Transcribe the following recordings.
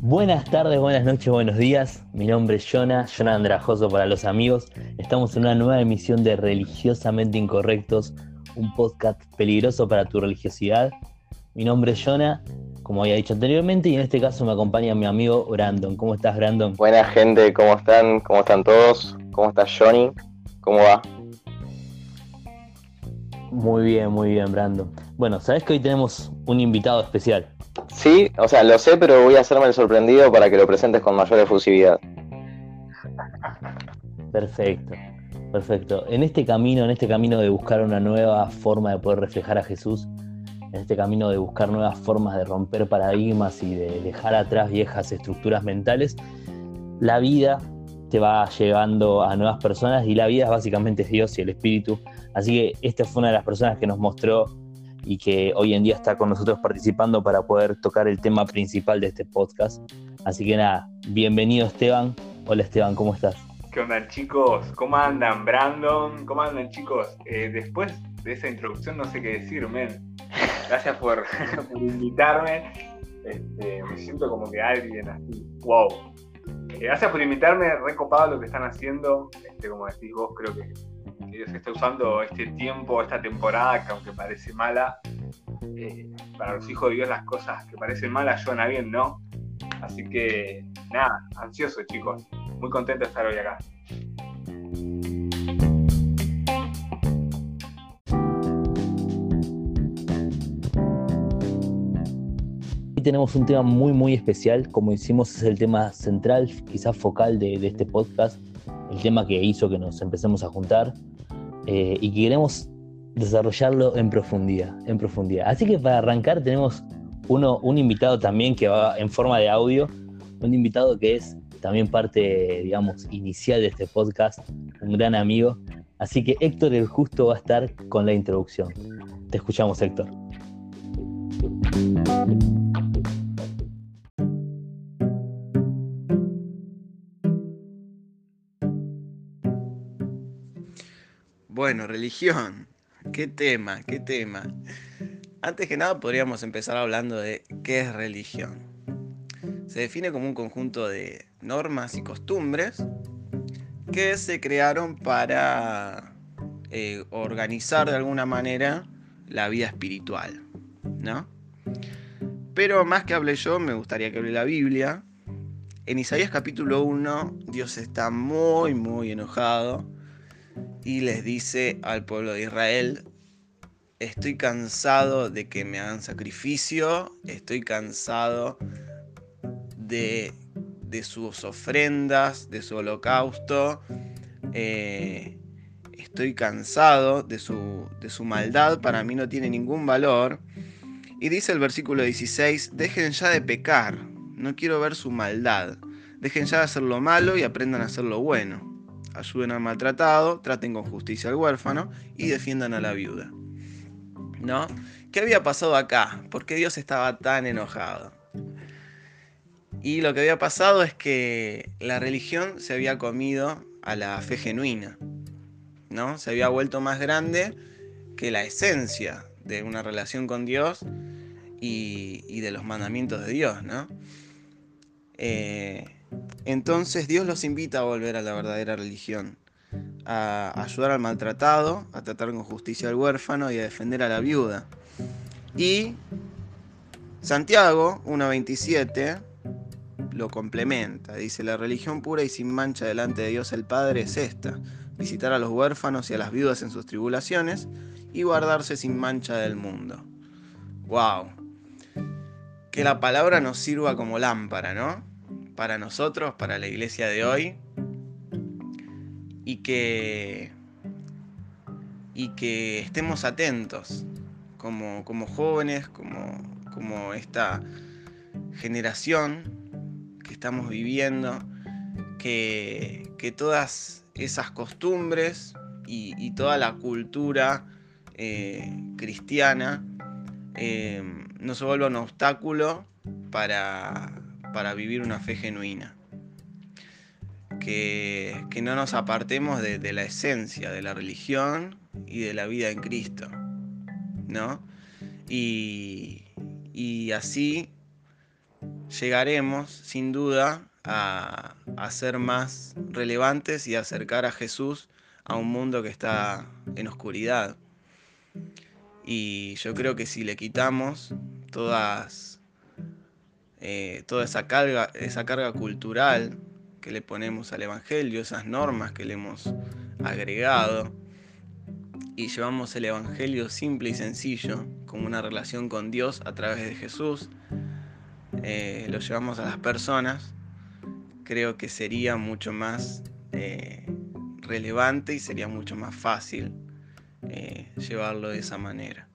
Buenas tardes, buenas noches, buenos días. Mi nombre es Jonah, Jonah Andrajoso para los amigos. Estamos en una nueva emisión de Religiosamente Incorrectos, un podcast peligroso para tu religiosidad. Mi nombre es Jonah, como había dicho anteriormente, y en este caso me acompaña mi amigo Brandon. ¿Cómo estás, Brandon? Buena gente, ¿cómo están? ¿Cómo están todos? ¿Cómo está Johnny? ¿Cómo va? Muy bien, muy bien, Brandon. Bueno, sabes que hoy tenemos un invitado especial. Sí, o sea, lo sé, pero voy a hacerme el sorprendido para que lo presentes con mayor efusividad. Perfecto, perfecto. En este camino, en este camino de buscar una nueva forma de poder reflejar a Jesús, en este camino de buscar nuevas formas de romper paradigmas y de dejar atrás viejas estructuras mentales, la vida te va llegando a nuevas personas y la vida básicamente es Dios y el Espíritu. Así que esta fue una de las personas que nos mostró y que hoy en día está con nosotros participando para poder tocar el tema principal de este podcast. Así que nada, bienvenido Esteban. Hola Esteban, ¿cómo estás? ¿Qué onda chicos? ¿Cómo andan Brandon? ¿Cómo andan chicos? Eh, después de esa introducción no sé qué decir, men. Gracias por, invitarme. Este, me siento como que alguien así. ¡Wow! Eh, gracias por invitarme, recopado lo que están haciendo. Este, como decís vos, creo que Dios está usando este tiempo, esta temporada que aunque parece mala, eh, para los hijos de Dios las cosas que parecen malas a bien, ¿no? Así que nada, ansioso chicos, muy contento de estar hoy acá. Tenemos un tema muy muy especial, como hicimos es el tema central, quizás focal de este podcast, el tema que hizo que nos empecemos a juntar, eh, y queremos desarrollarlo en profundidad, en profundidad. Así que para arrancar tenemos uno, un invitado también que va en forma de audio, un invitado que es también parte, digamos, inicial de este podcast, un gran amigo. Así que Héctor el Justo va a estar con la introducción. Te escuchamos, Héctor. Bueno, religión. ¿Qué tema? ¿Qué tema? Antes que nada podríamos empezar hablando de qué es religión. Se define como un conjunto de normas y costumbres que se crearon para eh, organizar de alguna manera la vida espiritual, ¿no? Pero más que hable yo, me gustaría que hable la Biblia. En Isaías capítulo 1, Dios está muy, muy enojado y les dice al pueblo de Israel, estoy cansado de que me hagan sacrificio, estoy cansado de, sus ofrendas, de su holocausto, eh, estoy cansado de su, de su maldad, para mí no tiene ningún valor. Y dice el versículo 16, dejen ya de pecar, no quiero ver su maldad, dejen ya de hacer lo malo y aprendan a hacer lo bueno ayuden al maltratado, traten con justicia al huérfano y defiendan a la viuda. ¿No? ¿Qué había pasado acá? ¿Por qué Dios estaba tan enojado? Y lo que había pasado es que la religión se había comido a la fe genuina, ¿no? Se había vuelto más grande que la esencia de una relación con Dios y, de los mandamientos de Dios, ¿no? Eh, entonces Dios los invita a volver a la verdadera religión, a ayudar al maltratado, a tratar con justicia al huérfano y a defender a la viuda. Y Santiago 1.27 lo complementa, dice, la religión pura y sin mancha delante de Dios el Padre es esta, visitar a los huérfanos y a las viudas en sus tribulaciones y guardarse sin mancha del mundo. ¡Wow! Que la palabra nos sirva como lámpara, ¿no? Para nosotros, para la iglesia de hoy, y que, y que estemos atentos como, como jóvenes, como, como esta generación que estamos viviendo, que, que todas esas costumbres y, toda la cultura eh, cristiana eh, no se vuelva un obstáculo para, para vivir una fe genuina. Que, no nos apartemos de, la esencia de la religión y de la vida en Cristo. ¿No? Y, y así llegaremos sin duda a, a, ser más relevantes y acercar a Jesús a un mundo que está en oscuridad. Y yo creo que si le quitamos todas, eh, toda esa carga, esa carga cultural que le ponemos al Evangelio, esas normas que le hemos agregado, y llevamos el Evangelio simple y sencillo, como una relación con Dios a través de Jesús, eh, lo llevamos a las personas, creo que sería mucho más eh, relevante y sería mucho más fácil llevarlo de esa manera.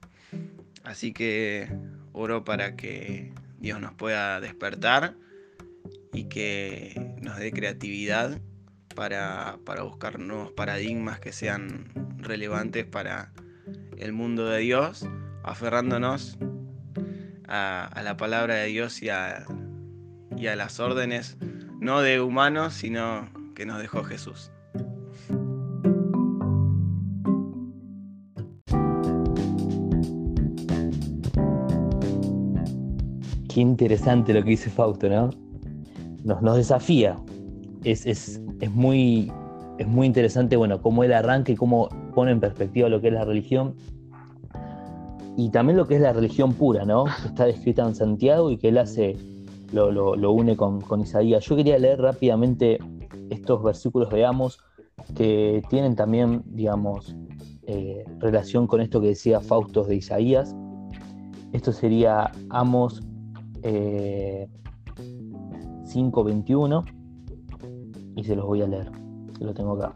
Así que oro para que Dios nos pueda despertar y que nos dé creatividad para, buscar nuevos paradigmas que sean relevantes para el mundo de Dios, aferrándonos a, la palabra de Dios y a, y a las órdenes, no de humanos, sino que nos dejó Jesús. Interesante lo que dice Fausto, ¿no? Nos, desafía. Es, es, es, muy, es muy interesante, bueno, cómo él arranca y cómo pone en perspectiva lo que es la religión. Y también lo que es la religión pura, ¿no? Que está descrita en Santiago y que él hace, lo, lo, une con, con, Isaías. Yo quería leer rápidamente estos versículos, veamos, que tienen también, digamos, eh, relación con esto que decía Fausto de Isaías. Esto sería Amos 5.21 eh, y se los voy a leer, lo tengo acá.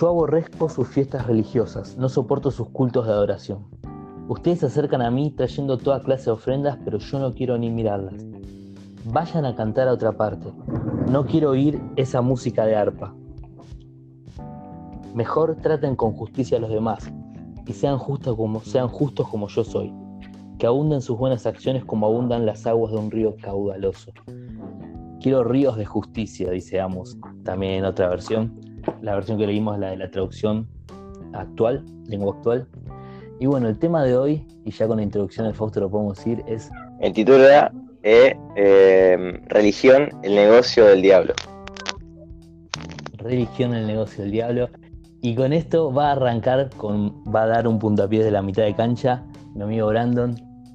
Yo aborrezco sus fiestas religiosas, no soporto sus cultos de adoración. Ustedes se acercan a mí trayendo toda clase de ofrendas, pero yo no quiero ni mirarlas. Vayan a cantar a otra parte. No quiero oír esa música de arpa. Mejor traten con justicia a los demás y sean justos como, sean justos como yo soy que abunden sus buenas acciones como abundan las aguas de un río caudaloso. Quiero ríos de justicia, dice Amos, también en otra versión. La versión que leímos es la de la traducción actual, lengua actual. Y bueno, el tema de hoy, y ya con la introducción del Fausto lo podemos decir, es... El título era eh, eh, Religión, el negocio del diablo. Religión, el negocio del diablo. Y con esto va a arrancar, con, va a dar un puntapié de la mitad de cancha mi amigo Brandon.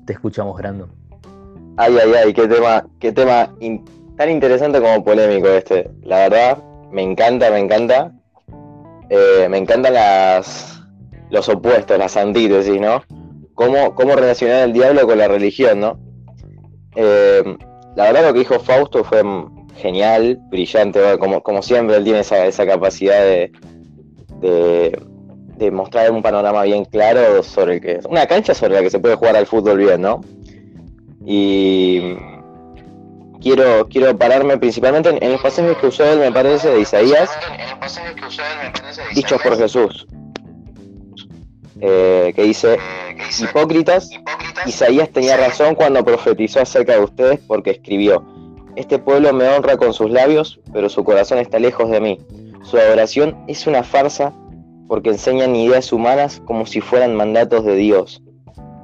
Te escuchamos, Brandon. Ay, ay, ay, qué tema, qué tema tan interesante como polémico este. La verdad, me encanta, me encanta. Eh, me encantan las, los opuestos, las antítesis, ¿no? Cómo, cómo relacionar el diablo con la religión, ¿no? Eh, la verdad lo que dijo Fausto fue genial, brillante, como, como siempre él tiene esa, esa capacidad de, de mostrar un panorama bien claro sobre el que una cancha sobre la que se puede jugar al fútbol bien, ¿no? Y quiero quiero pararme principalmente en, los pasajes que usó él, me parece, de Isaías, dichos por Jesús, eh, que dice, hipócritas, Isaías tenía razón cuando profetizó acerca de ustedes porque escribió, este pueblo me honra con sus labios, pero su corazón está lejos de mí. Su adoración es una farsa porque enseñan ideas humanas como si fueran mandatos de Dios.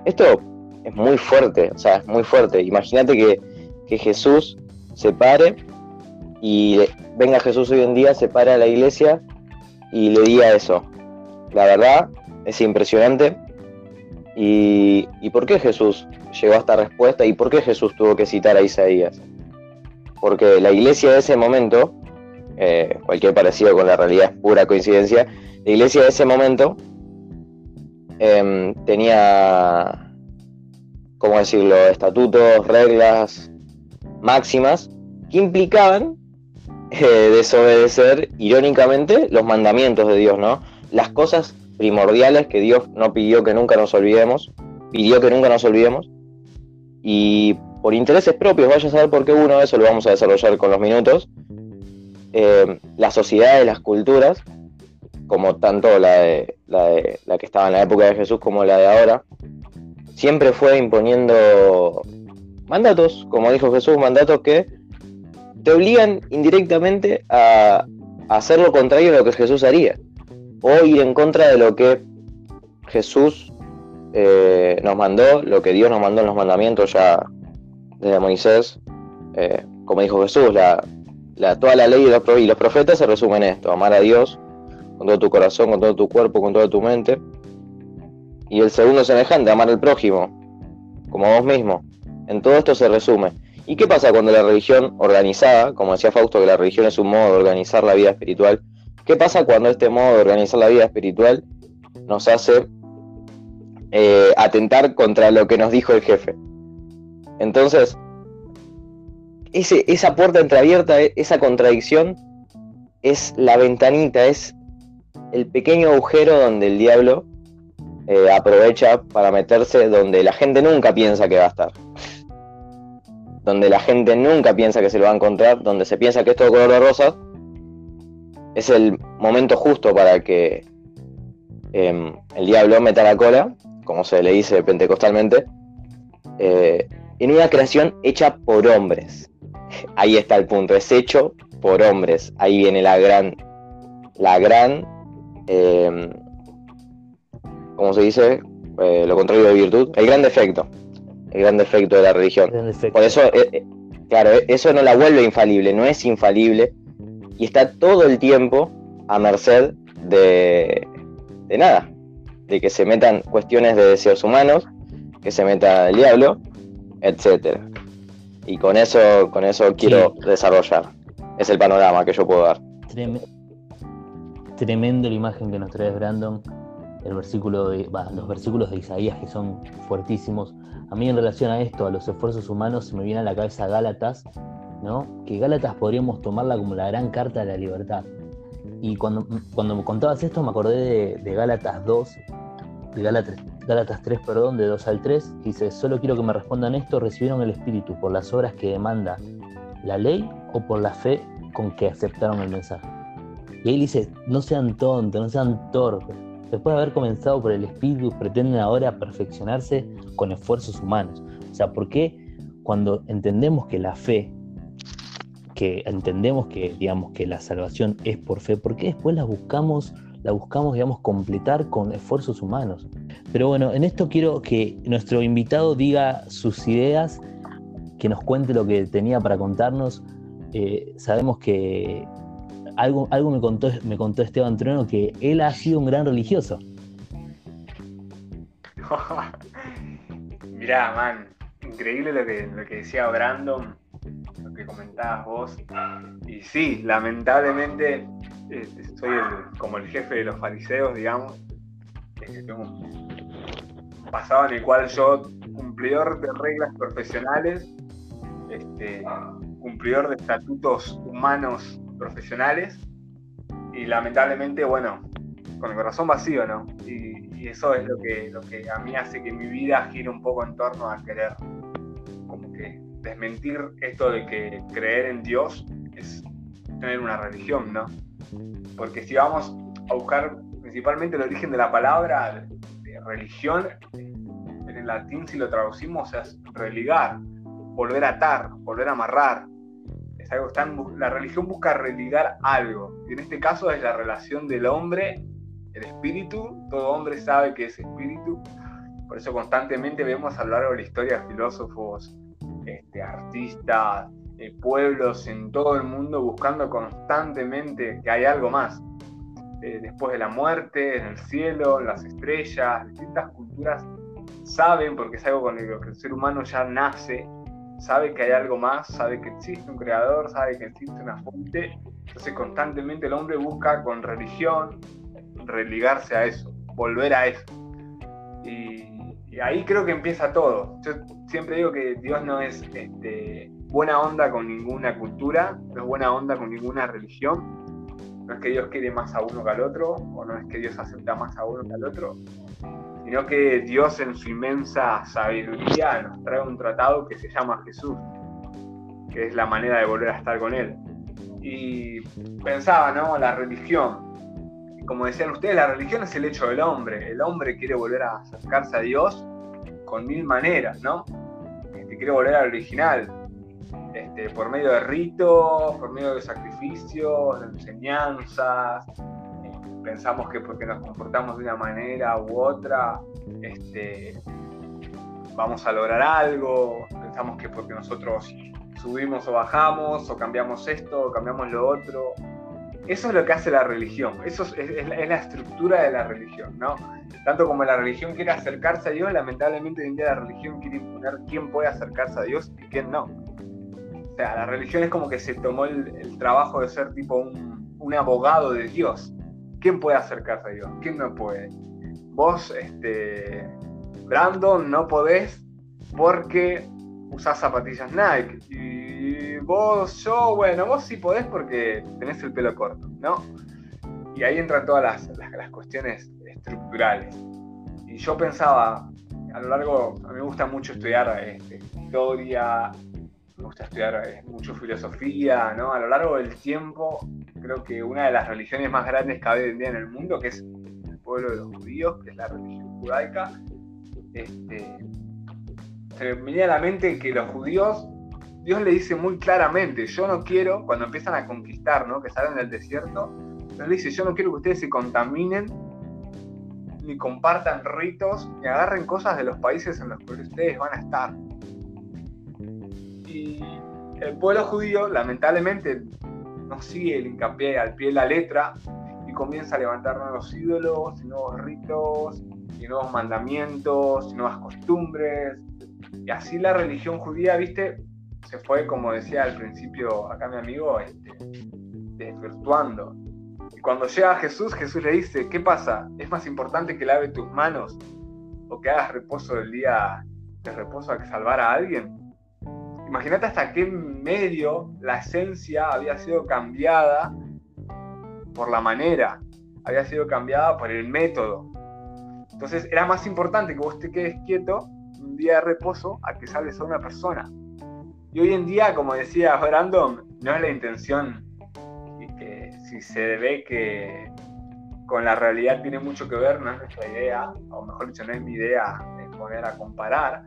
Esto es muy fuerte, o sea, es muy fuerte. Imagínate que, Jesús se pare y venga Jesús hoy en día, se pare a la iglesia y le diga eso. La verdad es impresionante. ¿Y, por qué Jesús llegó a esta respuesta y por qué Jesús tuvo que citar a Isaías? Porque la iglesia de ese momento, eh, cualquier parecido con la realidad es pura coincidencia, la iglesia de ese momento em, tenía, ¿cómo decirlo?, estatutos, reglas máximas que implicaban eh, desobedecer, irónicamente, los mandamientos de Dios, ¿no? Las cosas primordiales que Dios no pidió que nunca nos olvidemos, pidió que nunca nos olvidemos, y por intereses propios, vaya a saber por qué uno, eso lo vamos a desarrollar con los minutos, eh, las sociedades, las culturas, como tanto la de, la de la que estaba en la época de Jesús como la de ahora, siempre fue imponiendo mandatos, como dijo Jesús, mandatos que te obligan indirectamente a, hacer lo contrario de lo que Jesús haría, o ir en contra de lo que Jesús eh, nos mandó, lo que Dios nos mandó en los mandamientos ya desde Moisés, eh, como dijo Jesús, la, toda la ley y los, y los profetas se resumen en esto, amar a Dios con todo tu corazón, con todo tu cuerpo, con toda tu mente. Y el segundo semejante, amar al prójimo, como vos mismo. En todo esto se resume. ¿Y qué pasa cuando la religión organizada, como decía Fausto, que la religión es un modo de organizar la vida espiritual, qué pasa cuando este modo de organizar la vida espiritual nos hace eh, atentar contra lo que nos dijo el jefe? Entonces, ese, esa puerta entreabierta, esa contradicción, es la ventanita, es el pequeño agujero donde el diablo eh, aprovecha para meterse donde la gente nunca piensa que va a estar. Donde la gente nunca piensa que se lo va a encontrar, donde se piensa que es todo color de es el momento justo para que em, el diablo meta la cola, como se le dice pentecostalmente, eh, en una creación hecha por hombres. Ahí está el punto, es hecho por hombres. Ahí viene la gran, la gran eh, ¿cómo se dice? Eh, lo contrario de virtud, el gran defecto, el gran defecto de la religión. Por eso, eh, eh, claro, eso no la vuelve infalible, no es infalible y está todo el tiempo a merced de, de nada, de que se metan cuestiones de deseos humanos, que se meta el diablo, etcétera. Y con eso, con eso quiero desarrollar. Es el panorama que yo puedo dar. Tremendo la imagen que nos trae Brandon el versículo los versículos de Isaías que son fuertísimos. A mí en relación a esto, a los esfuerzos humanos, se me viene a la cabeza Gálatas, ¿no? que Gálatas podríamos tomarla como la gran carta de la libertad. Y cuando, cuando me contabas esto me acordé de, Gálatas 2, de Gálatas, Gálatas 3, perdón, de 2 al 3, dice, solo quiero que me respondan esto, ¿recibieron el Espíritu por las obras que demanda la ley o por la fe con que aceptaron el mensaje? Y ahí dice, no sean tontos, no sean torpes, después de haber comenzado por el espíritu, pretenden ahora perfeccionarse con esfuerzos humanos. O sea, ¿por qué cuando entendemos que la fe, que entendemos que, digamos, que la salvación es por fe, ¿por qué después la buscamos, la buscamos, digamos, completar con esfuerzos humanos? Pero bueno, en esto quiero que nuestro invitado diga sus ideas, que nos cuente lo que tenía para contarnos. Eh, sabemos que algo, algo me, contó, me contó Esteban Trueno que él ha sido un gran religioso. Mirá, man, increíble lo que, lo que decía Brandon, lo que comentabas vos. Y sí, lamentablemente eh, soy como el jefe de los fariseos, digamos. tengo un pasado en el cual yo, cumplidor de reglas profesionales, este, cumplidor de estatutos humanos profesionales y lamentablemente, bueno, con el corazón vacío, ¿no? Y, eso es lo que, lo que a mí hace que mi vida gire un poco en torno a querer como que desmentir esto de que creer en Dios es tener una religión, ¿no? Porque si vamos a buscar principalmente el origen de la palabra de religión, en el latín si lo traducimos es religar, volver a atar, volver a amarrar, la religión busca religar algo, y en este caso es la relación del hombre, el espíritu, todo hombre sabe que es espíritu, por eso constantemente vemos a lo largo de la historia filósofos, este, artistas, eh, pueblos en todo el mundo buscando constantemente que hay algo más. Eh, después de la muerte, en el cielo, las estrellas, distintas culturas saben, porque es algo con lo que el ser humano ya nace, sabe que hay algo más, sabe que existe un creador, sabe que existe una fuente. Entonces constantemente el hombre busca con religión religarse a eso, volver a eso. Y, ahí creo que empieza todo. Yo siempre digo que Dios no es este, buena onda con ninguna cultura, no es buena onda con ninguna religión. No es que Dios quiere más a uno que al otro, o no es que Dios acepta más a uno que al otro sino que Dios en su inmensa sabiduría nos trae un tratado que se llama Jesús, que es la manera de volver a estar con Él. Y pensaba, ¿no? La religión. Como decían ustedes, la religión es el hecho del hombre. El hombre quiere volver a acercarse a Dios con mil maneras, ¿no? Este, quiere volver al original, este, por medio de ritos, por medio de sacrificios, de enseñanzas, pensamos que porque nos comportamos de una manera u otra, este, vamos a lograr algo, pensamos que porque nosotros subimos o bajamos, o cambiamos esto, o cambiamos lo otro. Eso es lo que hace la religión, eso es, la, estructura de la religión, ¿no? Tanto como la religión quiere acercarse a Dios, lamentablemente hoy en día la religión quiere imponer quién puede acercarse a Dios y quién no. O sea, la religión es como que se tomó el, trabajo de ser tipo un, un, abogado de Dios. ¿Quién puede acercarse a Dios? ¿Quién no puede? Vos, este, Brandon, no podés porque usás zapatillas Nike. Y vos, yo, bueno, vos sí podés porque tenés el pelo corto, ¿no? Y ahí entran todas las, las, cuestiones estructurales. Y yo pensaba, a lo largo, a mí me gusta mucho estudiar este, historia, me gusta estudiar mucho filosofía, ¿no? A lo largo del tiempo, creo que una de las religiones más grandes que hay hoy en día en el mundo, que es el pueblo de los judíos, que es la religión judaica, este, se me viene a la mente que los judíos, Dios le dice muy claramente, yo no quiero, cuando empiezan a conquistar, ¿no? que salen del desierto, Dios le dice, yo no quiero que ustedes se contaminen, ni compartan ritos, ni agarren cosas de los países en los que ustedes van a estar. El pueblo judío, lamentablemente, no sigue el hincapié al pie de la letra y comienza a levantar nuevos ídolos, nuevos ritos, y nuevos mandamientos, nuevas costumbres, y así la religión judía, viste, se fue, como decía al principio acá mi amigo, este, desvirtuando. Y cuando llega Jesús, Jesús le dice, ¿qué pasa? ¿Es más importante que lave tus manos o que hagas reposo del día de reposo a que salvar a alguien? Imagínate hasta qué medio la esencia había sido cambiada por la manera, había sido cambiada por el método. Entonces era más importante que vos te quedes quieto un día de reposo a que salves a una persona. Y hoy en día, como decía Brandon, no es la intención y que si se ve que con la realidad tiene mucho que ver, no es nuestra idea, o mejor dicho, no es mi idea de poner a comparar,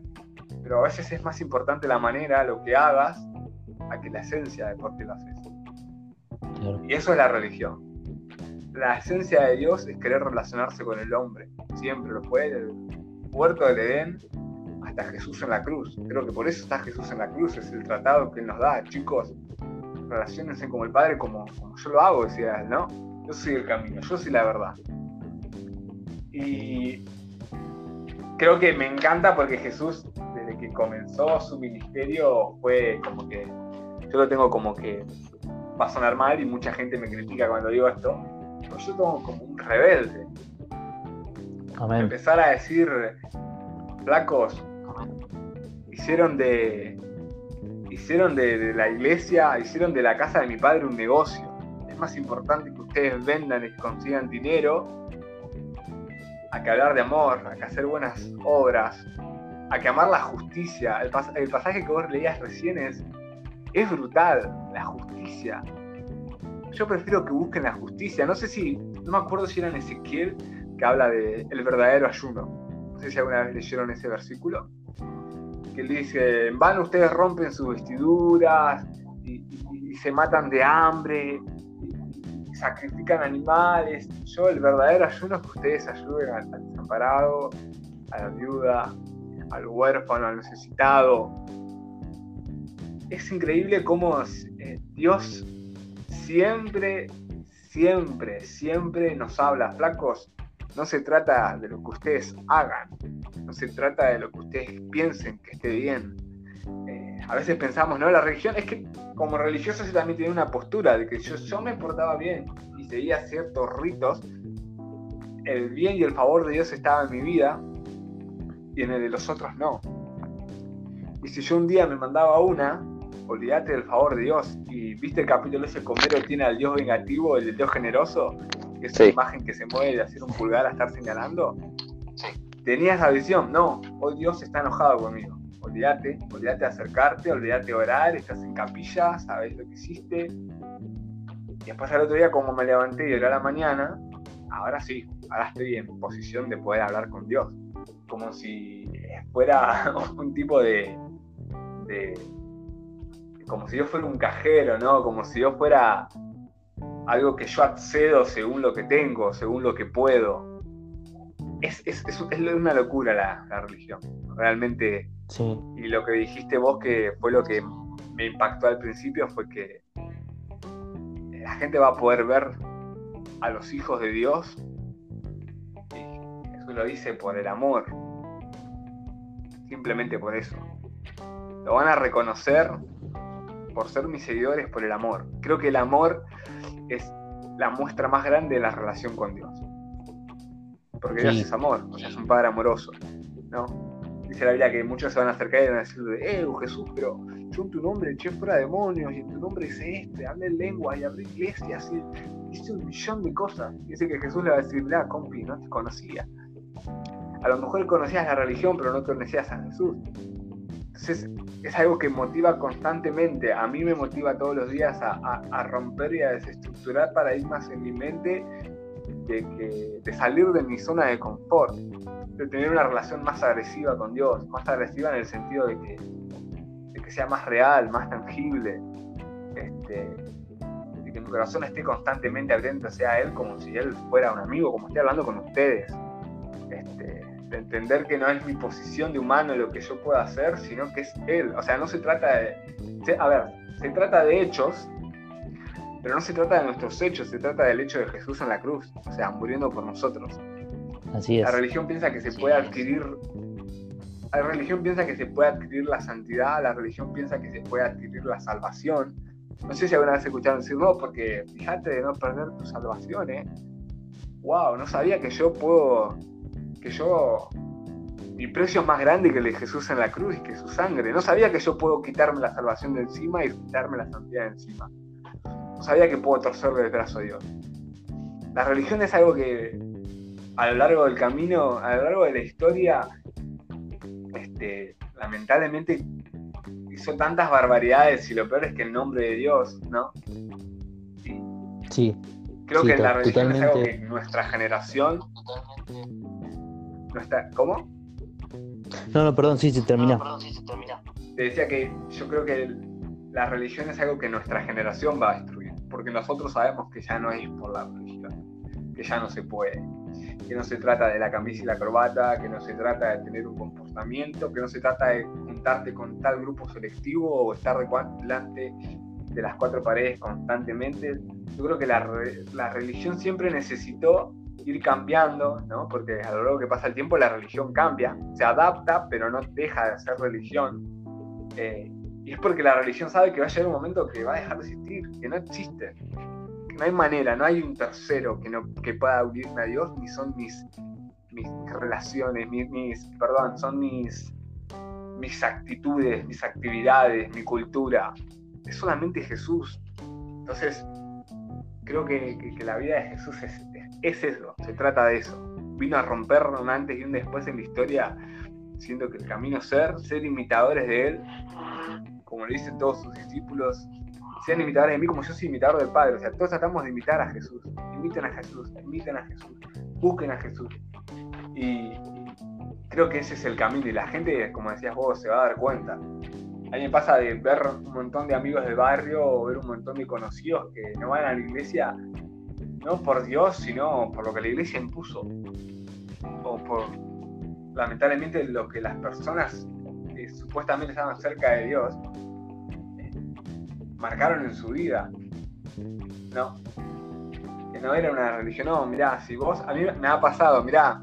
pero a veces es más importante la manera, lo que hagas, a que la esencia de por qué lo haces. Y eso es la religión. La esencia de Dios es querer relacionarse con el hombre. Siempre lo fue, el huerto del Edén hasta Jesús en la cruz. Creo que por eso está Jesús en la cruz, es el tratado que Él nos da. Chicos, relacionense como el Padre, como, yo lo hago, decía Él, ¿no? Yo soy el camino, yo soy la verdad. Y creo que me encanta porque Jesús, desde que comenzó su ministerio, fue como que, yo lo tengo como que, va a sonar mal y mucha gente me critica cuando digo esto, pero yo tengo como un rebelde. Empezar a decir, flacos, hicieron de hicieron de, la iglesia, hicieron de la casa de mi padre un negocio. Es más importante que ustedes vendan y consigan dinero a que hablar de amor, a que hacer buenas obras, a que amar la justicia. El, pasaje que vos leías recién es, es brutal, la justicia. Yo prefiero que busquen la justicia. No sé si, no me acuerdo si era en Ezequiel que habla de el verdadero ayuno. No sé si alguna vez leyeron ese versículo que dice, en vano ustedes rompen sus vestiduras y, se matan de hambre sacrifican animales. Yo el verdadero ayuno es que ustedes ayuden al, desamparado, a la viuda, al huérfano, al necesitado. Es increíble cómo eh, Dios siempre, siempre, siempre nos habla, flacos. No se trata de lo que ustedes hagan, no se trata de lo que ustedes piensen que esté bien. Eh, a veces pensamos, no, la religión, es que como religioso se también tiene una postura de que yo, yo me portaba bien y seguía ciertos ritos, el bien y el favor de Dios estaba en mi vida y en el de los otros no. Y si yo un día me mandaba una, olvídate del favor de Dios. Y viste el capítulo ese comero tiene al Dios vengativo, el Dios generoso, que es una imagen que se mueve de hacer un pulgar a estar señalando. Tenías esa visión, no, hoy Dios está enojado conmigo. Olvídate, olvídate de acercarte, olvídate de orar, estás en capilla, sabes lo que hiciste. Y después al otro día, como me levanté y era la mañana, ahora sí, ahora estoy en posición de poder hablar con Dios. Como si fuera un tipo de, de como si yo fuera un cajero, ¿no? Como si yo fuera algo que yo accedo según lo que tengo, según lo que puedo. Es, es, una locura la, religión, realmente. Y lo que dijiste vos, que fue lo que me impactó al principio, fue que la gente va a poder ver a los hijos de Dios. Lo dice por el amor. Simplemente por eso. Lo van a reconocer por ser mis seguidores por el amor. Creo que el amor es la muestra más grande de la relación con Dios. Porque Dios es amor, o sea, es un padre amoroso. ¿no? Dice la Biblia que muchos se van a acercar y van a decir, eh, Jesús, pero yo en tu nombre eché fuera demonios y en tu nombre hice este, hablé lenguas y abrí iglesias y hice un millón de cosas. Dice que Jesús le va a decir, mira, compi, no te conocía. A lo mejor conocías la religión, pero no conocías a Jesús. Entonces, es algo que motiva constantemente. A mí me motiva todos los días a, romper y a desestructurar paradigmas en mi mente de, de, salir de mi zona de confort, de tener una relación más agresiva con Dios, más agresiva en el sentido de que, de que sea más real, más tangible, este, de que mi corazón esté constantemente atento a Él como si Él fuera un amigo, como estoy hablando con ustedes. Este, de entender que no es mi posición de humano lo que yo pueda hacer, sino que es Él. O sea, no se trata de... A ver, se trata de hechos, pero no se trata de nuestros hechos, se trata del hecho de Jesús en la cruz, o sea, muriendo por nosotros. Así es. La religión piensa que se puede adquirir... La religión piensa que se puede adquirir la santidad, la religión piensa que se puede adquirir la salvación. No sé si alguna vez escucharon decir, no, porque fíjate de no perder tu salvación, ¿eh? Wow, no sabía que yo puedo que yo, mi precio es más grande que el de Jesús en la cruz y que su sangre. No sabía que yo puedo quitarme la salvación de encima y quitarme la santidad de encima. No sabía que puedo torcerle el brazo a Dios. La religión es algo que a lo largo del camino, a lo largo de la historia, este, lamentablemente hizo tantas barbaridades y lo peor es que en nombre de Dios, ¿no? Sí. Creo que la religión es algo que nuestra generación ¿Cómo? No, no, perdón, sí, se termina. Te decía que yo creo que la religión es algo que nuestra generación va a destruir, porque nosotros sabemos que ya no es por la religión, que ya no se puede, que no se trata de la camisa y la corbata, que no se trata de tener un comportamiento, que no se trata de juntarte con tal grupo selectivo o estar delante de las cuatro paredes constantemente. Yo creo que la, la religión siempre necesitó ir cambiando, ¿no? Porque a lo largo que pasa el tiempo la religión cambia, se adapta, pero no deja de ser religión. Eh, y es porque la religión sabe que va a llegar un momento que va a dejar de existir, que no existe, que no hay manera, no hay un tercero que, no, que pueda unirme a Dios, ni son mis, mis relaciones, mis, perdón, son mis, mis actitudes, mis actividades, mi cultura. Es solamente Jesús. Entonces, creo que, que la vida de Jesús es, es eso, se trata de eso. Vino a romper un antes y un después en la historia, siendo que el camino ser, ser imitadores de Él, como le dicen todos sus discípulos, sean imitadores de mí como yo soy imitador del Padre. O sea, todos tratamos de imitar a Jesús. Imiten a Jesús, imiten a Jesús, busquen a Jesús. Y creo que ese es el camino y la gente, como decías vos, se va a dar cuenta. A mí me pasa de ver un montón de amigos del barrio o ver un montón de conocidos que no van a la iglesia no por Dios, sino por lo que la iglesia impuso, o por lamentablemente lo que las personas que supuestamente estaban cerca de Dios eh, marcaron en su vida. No, que no era una religión, no, mirá, si vos, a mí me ha pasado, mirá,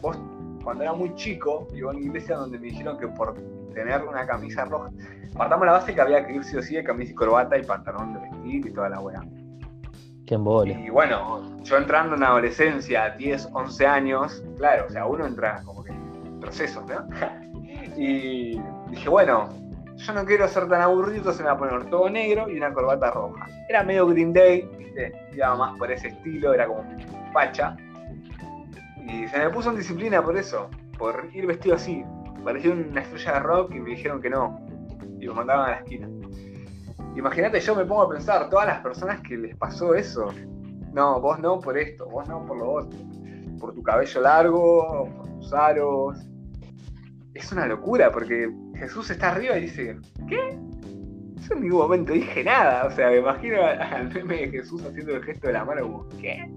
vos cuando era muy chico, iba a una iglesia donde me dijeron que por tener una camisa roja, partamos la base que había que ir sí o sí de camisa y corbata y pantalón de vestir y toda la Y bueno, yo entrando en adolescencia, 10, 11 años, claro, o sea, uno entra como que en procesos, ¿no? y dije, bueno, yo no quiero ser tan aburrido, se me va a poner todo negro y una corbata roja. Era medio Green Day, ¿viste? Iba más por ese estilo, era como facha. Y se me puso en disciplina por eso, por ir vestido así. Parecía una estrella de rock y me dijeron que no. Y me mandaban a la esquina. Imagínate, yo me pongo a pensar, todas las personas que les pasó eso. No, vos no por esto, vos no por lo otro. Por tu cabello largo, por tus aros. Es una locura porque Jesús está arriba y dice, ¿qué? yo en ningún momento dije nada. O sea, me imagino al meme de Jesús haciendo el gesto de la mano como, ¿qué?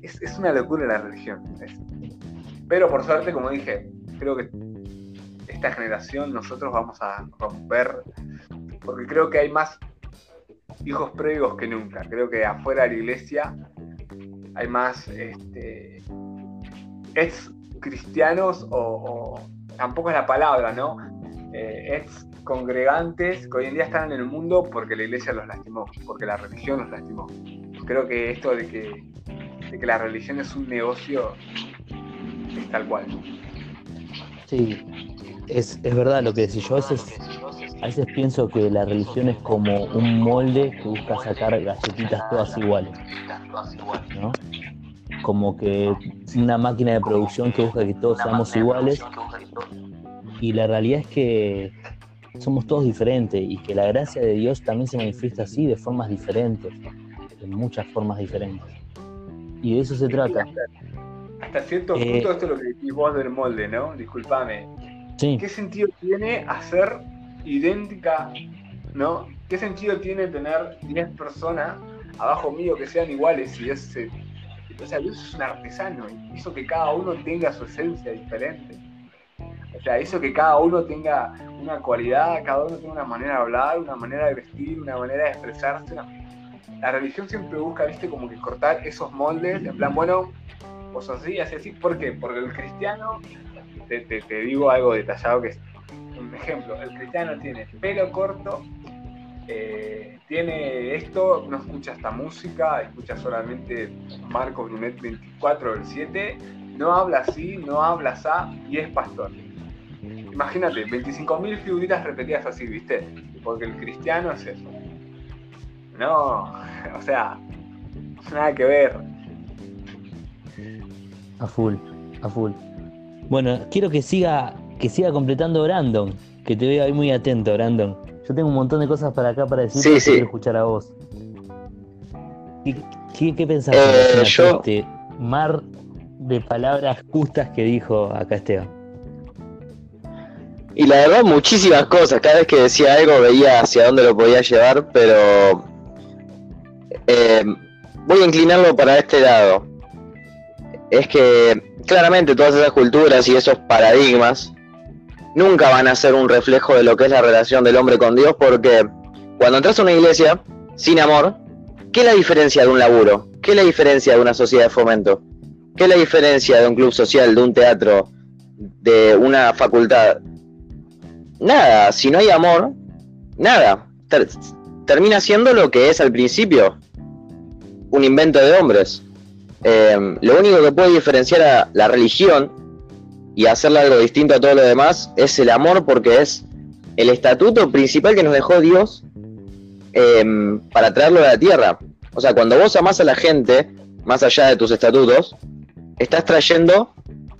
Es, es una locura la religión. Pero por suerte, como dije, creo que esta generación nosotros vamos a romper, porque creo que hay más hijos previos que nunca. Creo que afuera de la iglesia hay más este, ex cristianos o, tampoco es la palabra, ¿no? Eh, ex congregantes que hoy en día están en el mundo porque la iglesia los lastimó, porque la religión los lastimó. Creo que esto de que, de que la religión es un negocio es tal cual. Sí, es, verdad lo que decís. Yo a veces pienso que la religión es como un molde que busca sacar galletitas todas iguales. ¿no? Como que una máquina de producción que busca que todos seamos iguales. Y la realidad es que somos todos diferentes y que la gracia de Dios también se manifiesta así de formas diferentes, de muchas formas diferentes. Y de eso se trata. Hasta cierto punto, eh, esto es lo que decís vos del molde, ¿no? Disculpame. ¿Qué sentido tiene hacer idéntica, ¿no? ¿Qué sentido tiene tener 10 personas abajo mío que sean iguales y ese o sea, Dios es un artesano y hizo que cada uno tenga su esencia diferente. O sea, hizo que cada uno tenga una cualidad, cada uno tenga una manera de hablar, una manera de vestir, una manera de expresarse. La religión siempre busca, viste, como que cortar esos moldes, en plan, bueno, vos así, así, así. ¿Por qué? Porque el cristiano te, digo algo detallado que es un ejemplo. El cristiano tiene pelo corto, eh, tiene esto, no escucha esta música, escucha solamente Marcos Brunet 24 del 7, no habla así, no habla así y es pastor. Imagínate, 25.000 figuritas repetidas así, ¿viste? Porque el cristiano es eso. No, o sea, nada que ver. A full, a full. Bueno, quiero que siga, que siga completando Brandon, que te veo ahí muy atento, Brandon. Yo tengo un montón de cosas para acá para decir, sí, sí. quiero escuchar a vos. ¿Qué, qué, pensás eh, yo... este mar de palabras justas que dijo acá Esteban? Y la verdad, muchísimas cosas. Cada vez que decía algo veía hacia dónde lo podía llevar, pero eh, voy a inclinarlo para este lado. Es que claramente todas esas culturas y esos paradigmas nunca van a ser un reflejo de lo que es la relación del hombre con Dios, porque cuando entras a una iglesia sin amor, ¿qué es la diferencia de un laburo? ¿Qué es la diferencia de una sociedad de fomento? ¿Qué es la diferencia de un club social, de un teatro, de una facultad? Nada, si no hay amor, nada. termina siendo lo que es al principio, un invento de hombres. Em, lo único que puede diferenciar a la religión y hacerle algo distinto a todo lo demás es el amor porque es el estatuto principal que nos dejó Dios em, para traerlo a la tierra. O sea, cuando vos amás a la gente, más allá de tus estatutos, estás trayendo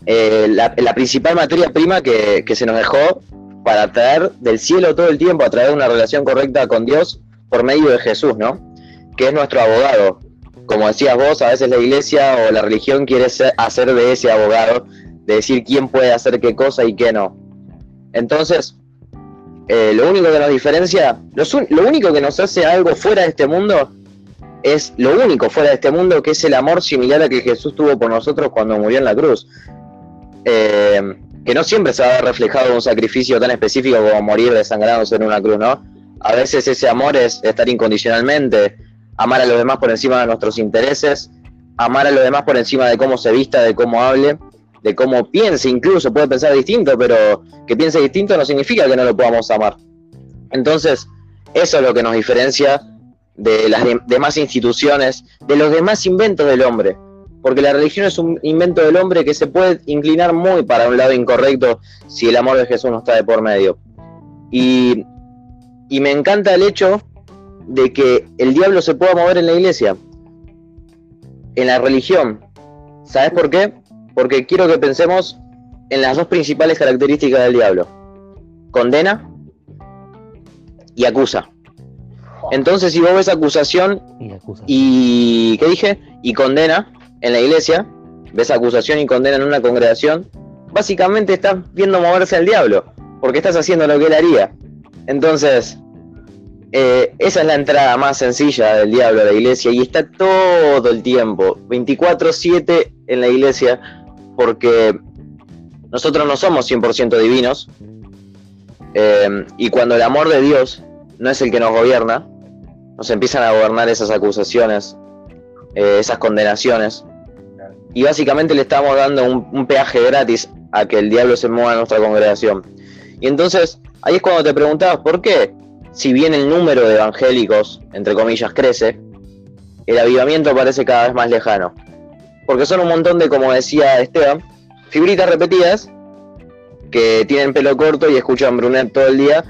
eh, la, principal materia prima que, que, se nos dejó para traer del cielo todo el tiempo, a traer una relación correcta con Dios por medio de Jesús, ¿no? Que es nuestro abogado, como decías vos, a veces la iglesia o la religión quiere hacer de ese abogado, de decir quién puede hacer qué cosa y qué no. Entonces, eh, lo único que nos diferencia, lo, único que nos hace algo fuera de este mundo, es lo único fuera de este mundo que es el amor similar a que Jesús tuvo por nosotros cuando murió en la cruz. Eh, que no siempre se va a ver reflejado en un sacrificio tan específico como morir desangrándose en una cruz, ¿no? A veces ese amor es estar incondicionalmente, amar a los demás por encima de nuestros intereses, amar a los demás por encima de cómo se vista, de cómo hable, de cómo piense, incluso puede pensar distinto, pero que piense distinto no significa que no lo podamos amar. Entonces, eso es lo que nos diferencia de las demás instituciones, de los demás inventos del hombre, porque la religión es un invento del hombre que se puede inclinar muy para un lado incorrecto si el amor de Jesús no está de por medio. Y, y me encanta el hecho de que el diablo se pueda mover en la iglesia, en la religión. ¿Sabes por qué? Porque quiero que pensemos en las dos principales características del diablo. Condena y acusa. Entonces, si vos ves acusación y, ¿qué dije? Y condena en la iglesia, ves acusación y condena en una congregación, básicamente estás viendo moverse al diablo, porque estás haciendo lo que él haría. Entonces, eh, esa es la entrada más sencilla del diablo a la iglesia y está todo el tiempo, 24/7 en la iglesia, porque nosotros no somos 100% divinos eh, y cuando el amor de Dios no es el que nos gobierna, nos empiezan a gobernar esas acusaciones, eh, esas condenaciones. Y básicamente le estamos dando un, peaje gratis a que el diablo se mueva a nuestra congregación. Y entonces, ahí es cuando te preguntabas, ¿por qué? Si bien el número de evangélicos, entre comillas, crece, el avivamiento parece cada vez más lejano. Porque son un montón de, como decía Esteban, figuritas repetidas que tienen pelo corto y escuchan Brunet todo el día,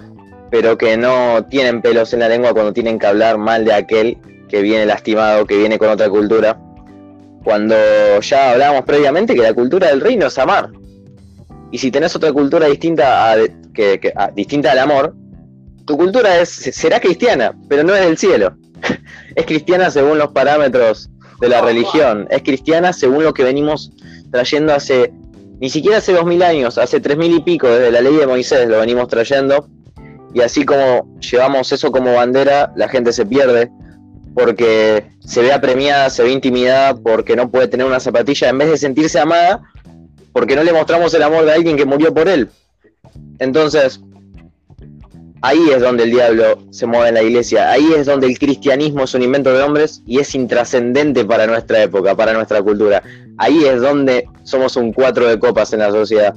pero que no tienen pelos en la lengua cuando tienen que hablar mal de aquel que viene lastimado, que viene con otra cultura. Cuando ya hablábamos previamente que la cultura del reino es amar. Y si tenés otra cultura distinta, a, que, distinta al amor, tu cultura es, será cristiana, pero no es del cielo. es cristiana según los parámetros de la religión. Es cristiana según lo que venimos trayendo hace, ni siquiera hace dos mil años, hace tres mil y pico, desde la ley de Moisés lo venimos trayendo. Y así como llevamos eso como bandera, la gente se pierde porque se ve apremiada, se ve intimidada, porque no puede tener una zapatilla, en vez de sentirse amada, porque no le mostramos el amor de alguien que murió por él. Entonces, ahí es donde el diablo se mueve en la iglesia, ahí es donde el cristianismo es un invento de hombres y es intrascendente para nuestra época, para nuestra cultura. Ahí es donde somos un cuatro de copas en la sociedad,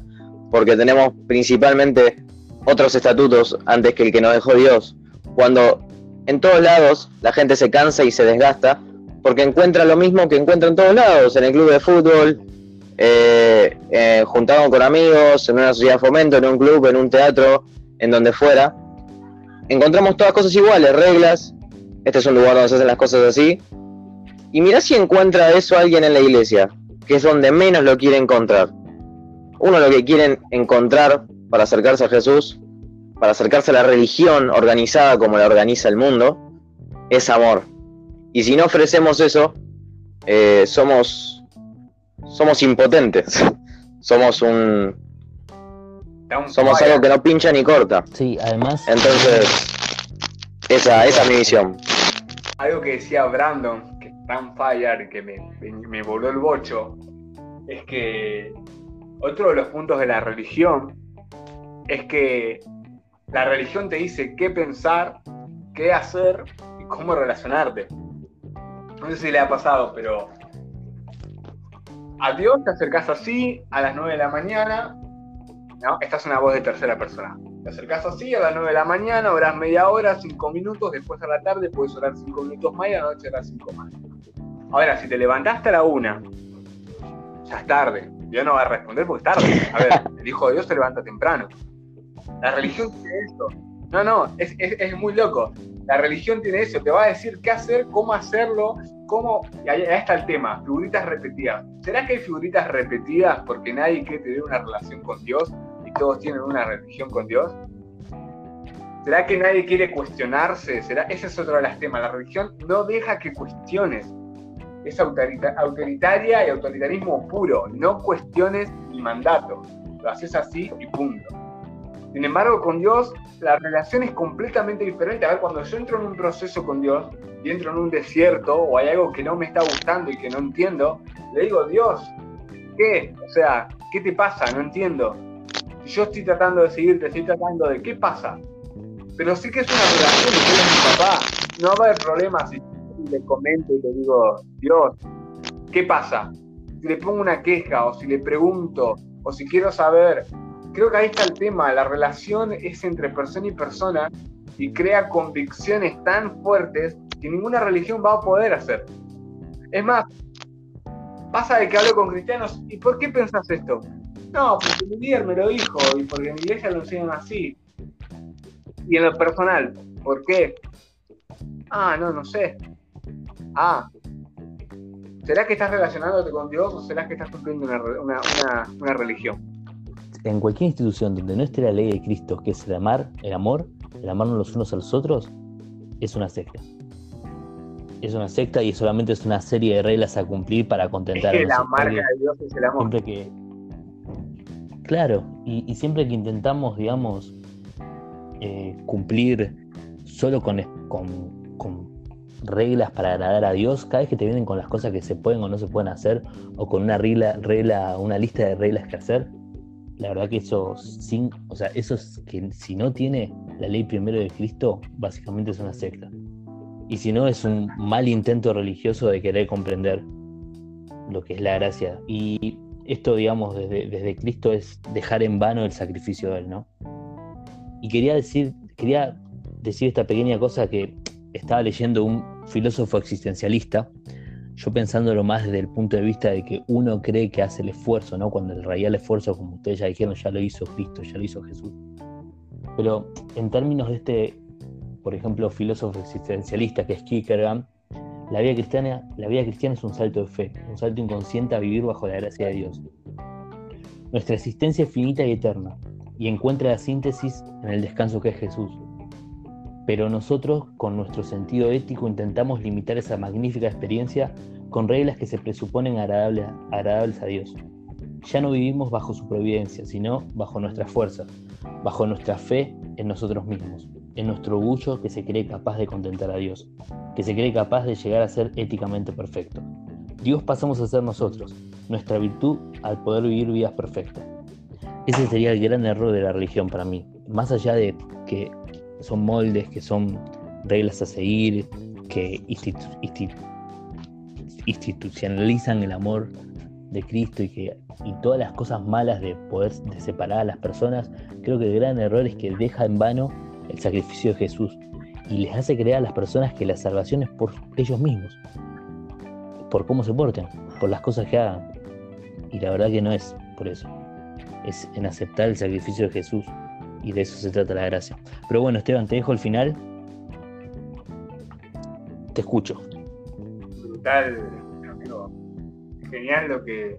porque tenemos principalmente otros estatutos antes que el que nos dejó Dios. Cuando en todos lados la gente se cansa y se desgasta porque encuentra lo mismo que encuentra en todos lados, en el club de fútbol, eh, eh, juntado con amigos, en una sociedad de fomento, en un club, en un teatro, en donde fuera. Encontramos todas cosas iguales, reglas. Este es un lugar donde se hacen las cosas así. Y mira si encuentra eso alguien en la iglesia, que es donde menos lo quiere encontrar. Uno lo que quieren encontrar para acercarse a Jesús para acercarse a la religión organizada como la organiza el mundo, es amor. Y si no ofrecemos eso, eh, somos, somos impotentes. somos un... Somos algo que no pincha ni corta. Sí, además... Entonces, esa, esa es mi visión. Algo que decía Brandon, que es tan fire, que me, me voló el bocho, es que otro de los puntos de la religión es que la religión te dice qué pensar, qué hacer y cómo relacionarte. No sé si le ha pasado, pero a Dios te acercas así a las 9 de la mañana. ¿No? Esta es una voz de tercera persona. Te acercas así a las 9 de la mañana, orás media hora, 5 minutos, después a la tarde puedes orar 5 minutos más y a la noche orar 5 más. Ahora, si te levantaste a la 1, ya es tarde. Dios no va a responder porque es tarde. A ver, el Hijo de Dios se levanta temprano. La religión tiene eso. No, no, es, muy loco. La religión tiene eso, te va a decir qué hacer, cómo hacerlo, cómo... Y ahí, está el tema, figuritas repetidas. ¿Será que hay figuritas repetidas porque nadie quiere tener una relación con Dios y todos tienen una religión con Dios? ¿Será que nadie quiere cuestionarse? ¿Será? Ese es otro de los temas. La religión no deja que cuestiones. Es autoritaria y autoritarismo puro. No cuestiones mi mandato. Lo haces así y punto. Sin embargo, con Dios la relación es completamente diferente. A ver, cuando yo entro en un proceso con Dios y entro en un desierto o hay algo que no me está gustando y que no entiendo, le digo, Dios, ¿qué? O sea, ¿qué te pasa? No entiendo. Yo estoy tratando de seguirte, estoy tratando de, ¿qué pasa? Pero sí que es una relación, y mi papá. No va a haber problemas si le comento y le digo, Dios, ¿qué pasa? Si le pongo una queja o si le pregunto o si quiero saber creo que ahí está el tema, la relación es entre persona y persona y crea convicciones tan fuertes que ninguna religión va a poder hacer. Es más, pasa de que hablo con cristianos, ¿y por qué pensás esto? No, porque mi líder me lo dijo y porque en mi iglesia lo enseñan así. Y en lo personal, ¿por qué? Ah, no, no sé. Ah, ¿será que estás relacionándote con Dios o será que estás cumpliendo una religión? en cualquier institución donde no esté la ley de Cristo, que es el amar, el amor, el amarnos los unos a los otros, es una secta. Es una secta y solamente es una serie de reglas a cumplir para contentar a los La marca de Dios es el amor. Siempre que. Claro, y, siempre que intentamos, digamos, eh, cumplir solo con, reglas para agradar a Dios, cada vez que te vienen con las cosas que se pueden o no se pueden hacer, o con una regla, regla, una lista de reglas que hacer, la verdad que eso sin, o sea, eso es que si no tiene la ley primero de Cristo, básicamente es una secta. Y si no, es un mal intento religioso de querer comprender lo que es la gracia. Y esto, digamos, desde, desde Cristo es dejar en vano el sacrificio de Él, ¿no? Y quería decir, quería decir esta pequeña cosa que estaba leyendo un filósofo existencialista, yo pensándolo más desde el punto de vista de que uno cree que hace el esfuerzo, ¿no? Cuando el real esfuerzo, como ustedes ya dijeron, ya lo hizo Cristo, ya lo hizo Jesús. Pero en términos de este, por ejemplo, filósofo existencialista que es Kierkegaard, la vida cristiana, la vida cristiana es un salto de fe, un salto inconsciente a vivir bajo la gracia de Dios. Nuestra existencia es finita y eterna, y encuentra la síntesis en el descanso que es Jesús, pero nosotros con nuestro sentido ético intentamos limitar esa magnífica experiencia con reglas que se presuponen agradables, agradables a Dios. Ya no vivimos bajo su providencia, sino bajo nuestra fuerza, bajo nuestra fe en nosotros mismos, en nuestro orgullo que se cree capaz de contentar a Dios, que se cree capaz de llegar a ser éticamente perfecto. Dios pasamos a ser nosotros, nuestra virtud al poder vivir vidas perfectas. Ese sería el gran error de la religión para mí, más allá de que son moldes, que son reglas a seguir, que institucionalizan el amor de Cristo y que y todas las cosas malas de poder separar a las personas, creo que el gran error es que deja en vano el sacrificio de Jesús y les hace creer a las personas que la salvación es por ellos mismos, por cómo se porten, por las cosas que hagan. Y la verdad que no es por eso, es en aceptar el sacrificio de Jesús y de eso se trata la gracia. Pero bueno, Esteban, te dejo el final. Te escucho. Brutal, amigo. Genial lo que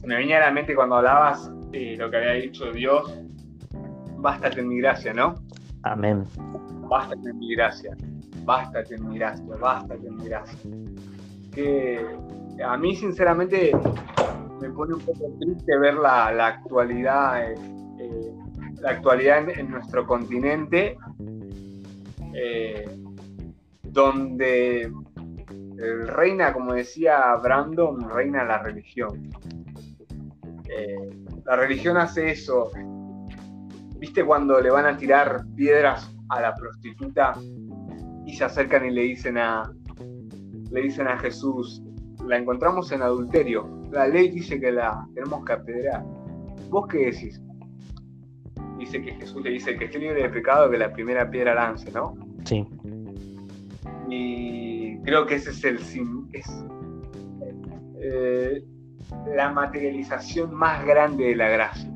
se me venía a la mente cuando hablabas de lo que había dicho Dios. Bástate en mi gracia, ¿no? Amén. Bástate en mi gracia. Bástate en mi gracia. Bástate en mi gracia. Que a mí, sinceramente, me pone un poco triste ver la, la actualidad. Eh, la actualidad en, nuestro continente, eh, donde reina, como decía Brandon, reina la religión. Eh, la religión hace eso. ¿Viste cuando le van a tirar piedras a la prostituta y se acercan y le dicen a, le dicen a Jesús, la encontramos en adulterio, la ley dice que la tenemos que apedrear. ¿Vos qué decís? dice que Jesús le dice que esté libre de pecado que la primera piedra lance, ¿no? Sí. Y creo que ese es el es, eh, la materialización más grande de la gracia.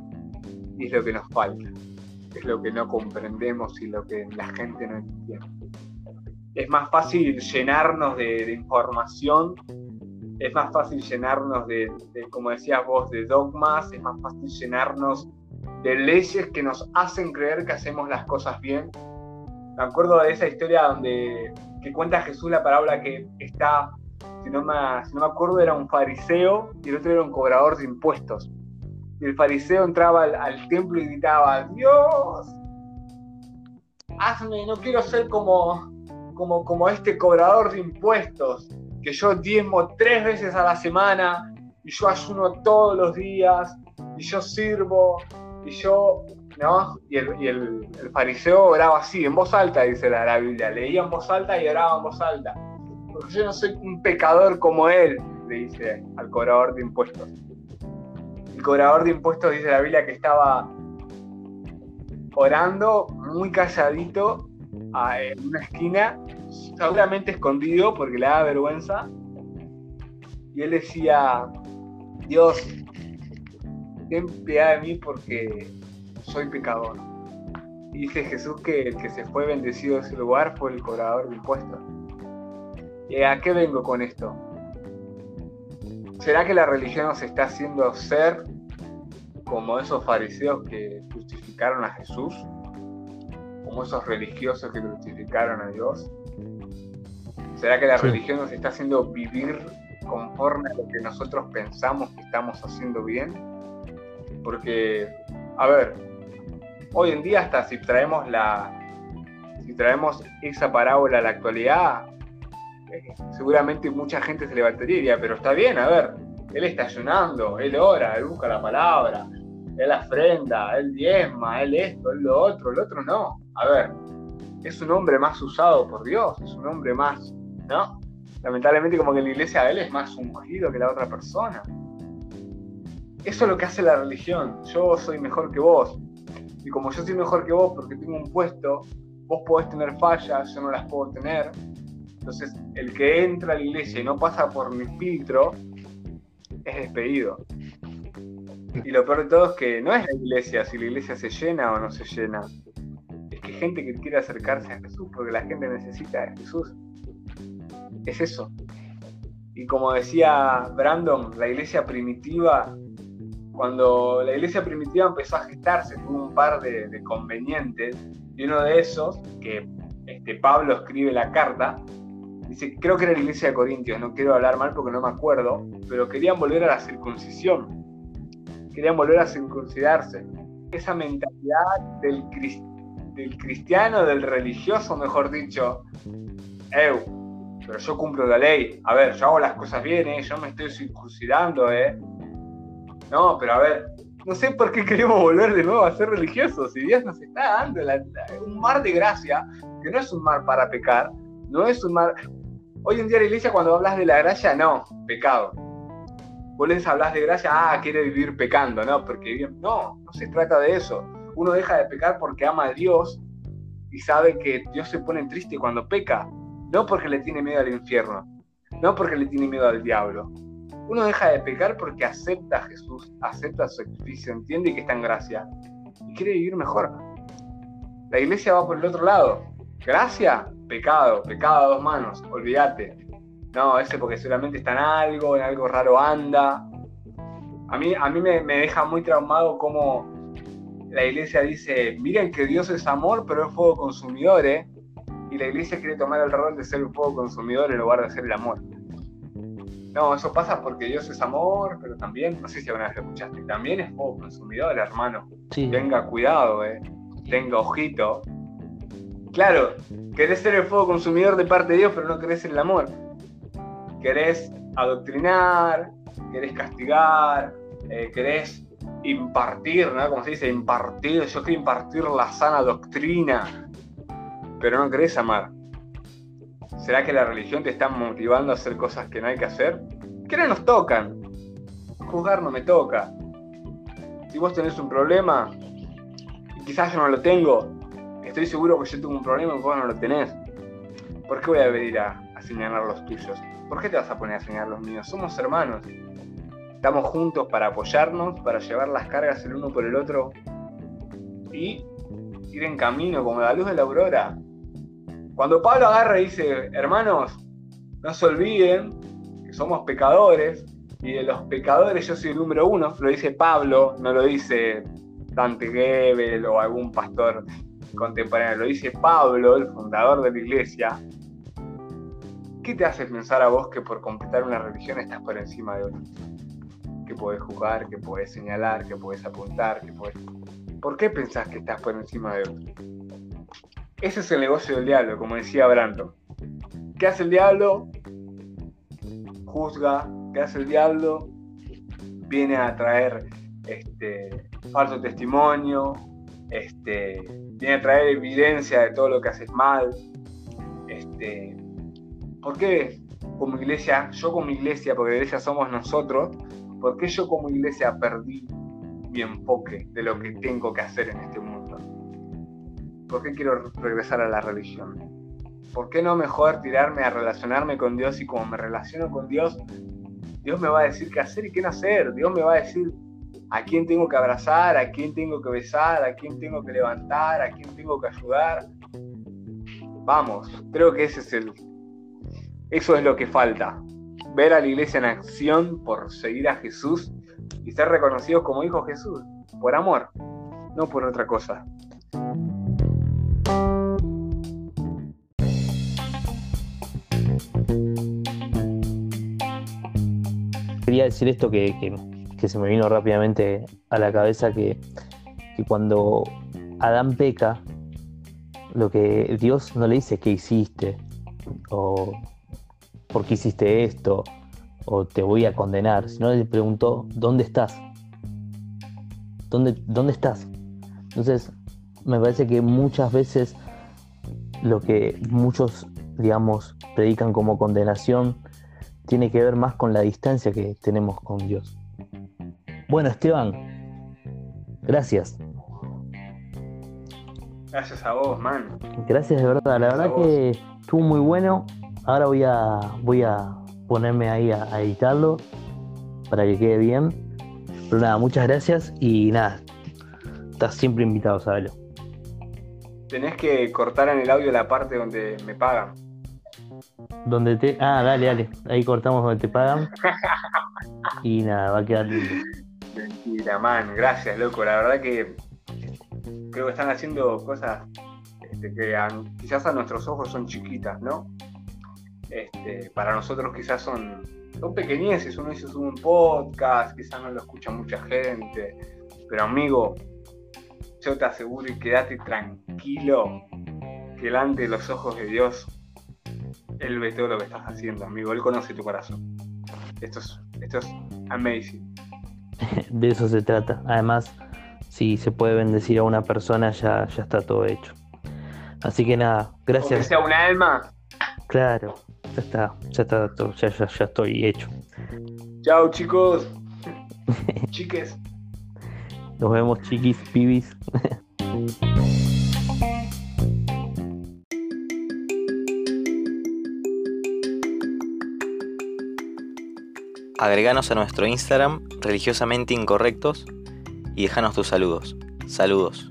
Y es lo que nos falta. Es lo que no comprendemos y lo que la gente no entiende. Es más fácil llenarnos de, información es más fácil llenarnos de, como decías vos, de dogmas, es más fácil llenarnos de leyes que nos hacen creer que hacemos las cosas bien. Me acuerdo de esa historia donde que cuenta Jesús la parábola que está, si no, me, no me acuerdo, era un fariseo y el otro era un cobrador de impuestos. Y el fariseo entraba al, templo y gritaba, Dios, hazme, no quiero ser como, como, como este cobrador de impuestos, que yo diezmo tres veces a la semana y yo ayuno todos los días y yo sirvo y yo, ¿no? Y el, fariseo oraba así, en voz alta, dice la, la, Biblia. Leía en voz alta y oraba en voz alta. Porque yo no soy un pecador como él, le dice al cobrador de impuestos. Cobrador de impuestos dice la Biblia que estaba orando muy calladito en una esquina, seguramente escondido porque le daba vergüenza. Y él decía, Dios, ten piedad de mí porque soy pecador. Y dice Jesús que el que se fue bendecido de ese lugar fue el cobrador de impuestos. ¿Y a qué vengo con esto? ¿Será que la religión nos está haciendo ser como esos fariseos que justificaron a Jesús? ¿Como esos religiosos que justificaron a Dios? ¿Será que la religión nos está haciendo vivir conforme a lo que nosotros pensamos que estamos haciendo bien? Porque, a ver, hoy en día hasta si traemos la, si traemos esa parábola a la actualidad, eh, seguramente mucha gente se levantaría pero está bien, a ver, él está ayunando, él ora, él busca la palabra, él afrenda, él diezma, él esto, él lo otro, el otro no. A ver, es un hombre más usado por Dios, es un hombre más, ¿no? Lamentablemente como que la iglesia él es más ungido que la otra persona. Eso es lo que hace la religión. Yo soy mejor que vos. Y como yo soy mejor que vos porque tengo un puesto, vos podés tener fallas, yo no las puedo tener. Entonces, el que entra a la iglesia y no pasa por mi filtro es despedido. Y lo peor de todo es que no es la iglesia, si la iglesia se llena o no se llena. Es que gente que quiere acercarse a Jesús porque la gente necesita a Jesús. Es eso. Y como decía Brandon, la iglesia primitiva, cuando la iglesia primitiva empezó a gestarse, tuvo un par de, convenientes, y uno de esos, que este, Pablo escribe la carta, dice, creo que era la iglesia de Corintios, no quiero hablar mal porque no me acuerdo, pero querían volver a la circuncisión querían volver a circuncidarse. Esa mentalidad del, del cristiano, del religioso, mejor dicho, Eu, pero yo cumplo la ley, a ver, yo hago las cosas bien, ¿eh? yo me estoy circuncidando, ¿eh? No, pero a ver, no sé por qué queremos volver de nuevo a ser religiosos. Si Dios nos está dando un mar de gracia, que no es un mar para pecar, no es un mar. Hoy en día la iglesia, cuando hablas de la gracia, no, pecado vos les hablas de gracia, ah, quiere vivir pecando, ¿no? Porque no, no se trata de eso. Uno deja de pecar porque ama a Dios y sabe que Dios se pone triste cuando peca, no porque le tiene miedo al infierno, no porque le tiene miedo al diablo. Uno deja de pecar porque acepta a Jesús, acepta su sacrificio, entiende que está en gracia y quiere vivir mejor. La iglesia va por el otro lado. Gracia, pecado, pecado a dos manos, olvídate no, ese porque seguramente está en algo, en algo raro anda. A mí, a mí me, deja muy traumado como la iglesia dice, miren que Dios es amor, pero es fuego consumidor, ¿eh? Y la iglesia quiere tomar el rol de ser un fuego consumidor en lugar de ser el amor. No, eso pasa porque Dios es amor, pero también, no sé si alguna vez lo escuchaste, también es fuego consumidor, hermano. Tenga cuidado, ¿eh? Tenga ojito. Claro, querés ser el fuego consumidor de parte de Dios, pero no querés el amor querés adoctrinar, querés castigar, eh, querés impartir, ¿no? Como se dice, impartir, yo quiero impartir la sana doctrina, pero no querés amar. ¿Será que la religión te está motivando a hacer cosas que no hay que hacer? Que no nos tocan. Juzgar no me toca. Si vos tenés un problema, quizás yo no lo tengo, estoy seguro que yo tengo un problema y vos no lo tenés. ¿Por qué voy a venir a, a señalar los tuyos? ¿Por qué te vas a poner a señalar los míos? Somos hermanos. Estamos juntos para apoyarnos, para llevar las cargas el uno por el otro y ir en camino como la luz de la aurora. Cuando Pablo agarra y dice, hermanos, no se olviden que somos pecadores y de los pecadores yo soy el número uno, lo dice Pablo, no lo dice Dante Gebel o algún pastor contemporáneo, lo dice Pablo, el fundador de la iglesia, ¿qué te hace pensar a vos que por completar una religión estás por encima de otro? Que podés jugar, que podés señalar, que podés apuntar, que podés... ¿Por qué pensás que estás por encima de otro? Ese es el negocio del diablo, como decía Brandon. ¿Qué hace el diablo? Juzga. ¿Qué hace el diablo? Viene a traer este, falso testimonio, este, viene a traer evidencia de todo lo que haces mal, este, ¿Por qué como iglesia, yo como iglesia, porque iglesia somos nosotros, por qué yo como iglesia perdí mi enfoque de lo que tengo que hacer en este mundo? ¿Por qué quiero regresar a la religión? ¿Por qué no mejor tirarme a relacionarme con Dios y como me relaciono con Dios, Dios me va a decir qué hacer y qué no hacer? Dios me va a decir a quién tengo que abrazar, a quién tengo que besar, a quién tengo que levantar, a quién tengo que ayudar. Vamos, creo que ese es el, eso es lo que falta. Ver a la iglesia en acción por seguir a Jesús y ser reconocidos como hijos de Jesús, por amor, no por otra cosa. Quería decir esto que, se me vino rápidamente a la cabeza, que, que cuando Adán peca, lo que Dios no le dice qué hiciste o por qué hiciste esto o te voy a condenar, sino le preguntó, ¿dónde estás? ¿Dónde, dónde estás? Entonces, me parece que muchas veces lo que muchos, digamos, predican como condenación tiene que ver más con la distancia que tenemos con Dios. Bueno, Esteban, gracias. Gracias a vos, man. Gracias de verdad, la verdad que estuvo muy bueno. Ahora voy a voy a ponerme ahí a, editarlo para que quede bien. Pero nada, muchas gracias y nada, estás siempre invitado, sabelo. Tenés que cortar en el audio la parte donde me pagan. Donde te. Ah, dale, dale. Ahí cortamos donde te pagan. y nada, va a quedar lindo. Mentira, man. Gracias, loco. La verdad que creo que están haciendo cosas este, que quizás a nuestros ojos son chiquitas, ¿no? Este, para nosotros quizás son, son pequeñeces. Uno dice un podcast, quizás no lo escucha mucha gente. Pero amigo, yo te aseguro y quédate tranquilo que delante de los ojos de Dios, Él ve todo lo que estás haciendo, amigo. Él conoce tu corazón. Esto es, esto es amazing. De eso se trata. Además, si se puede bendecir a una persona, ya, ya está todo hecho. Así que nada, gracias. Que sea un alma. Claro, ya está, ya está todo, ya, ya, ya estoy hecho. Chao chicos. Chiques. Nos vemos, chiquis, pibis. Agreganos a nuestro Instagram religiosamente incorrectos y déjanos tus saludos. Saludos.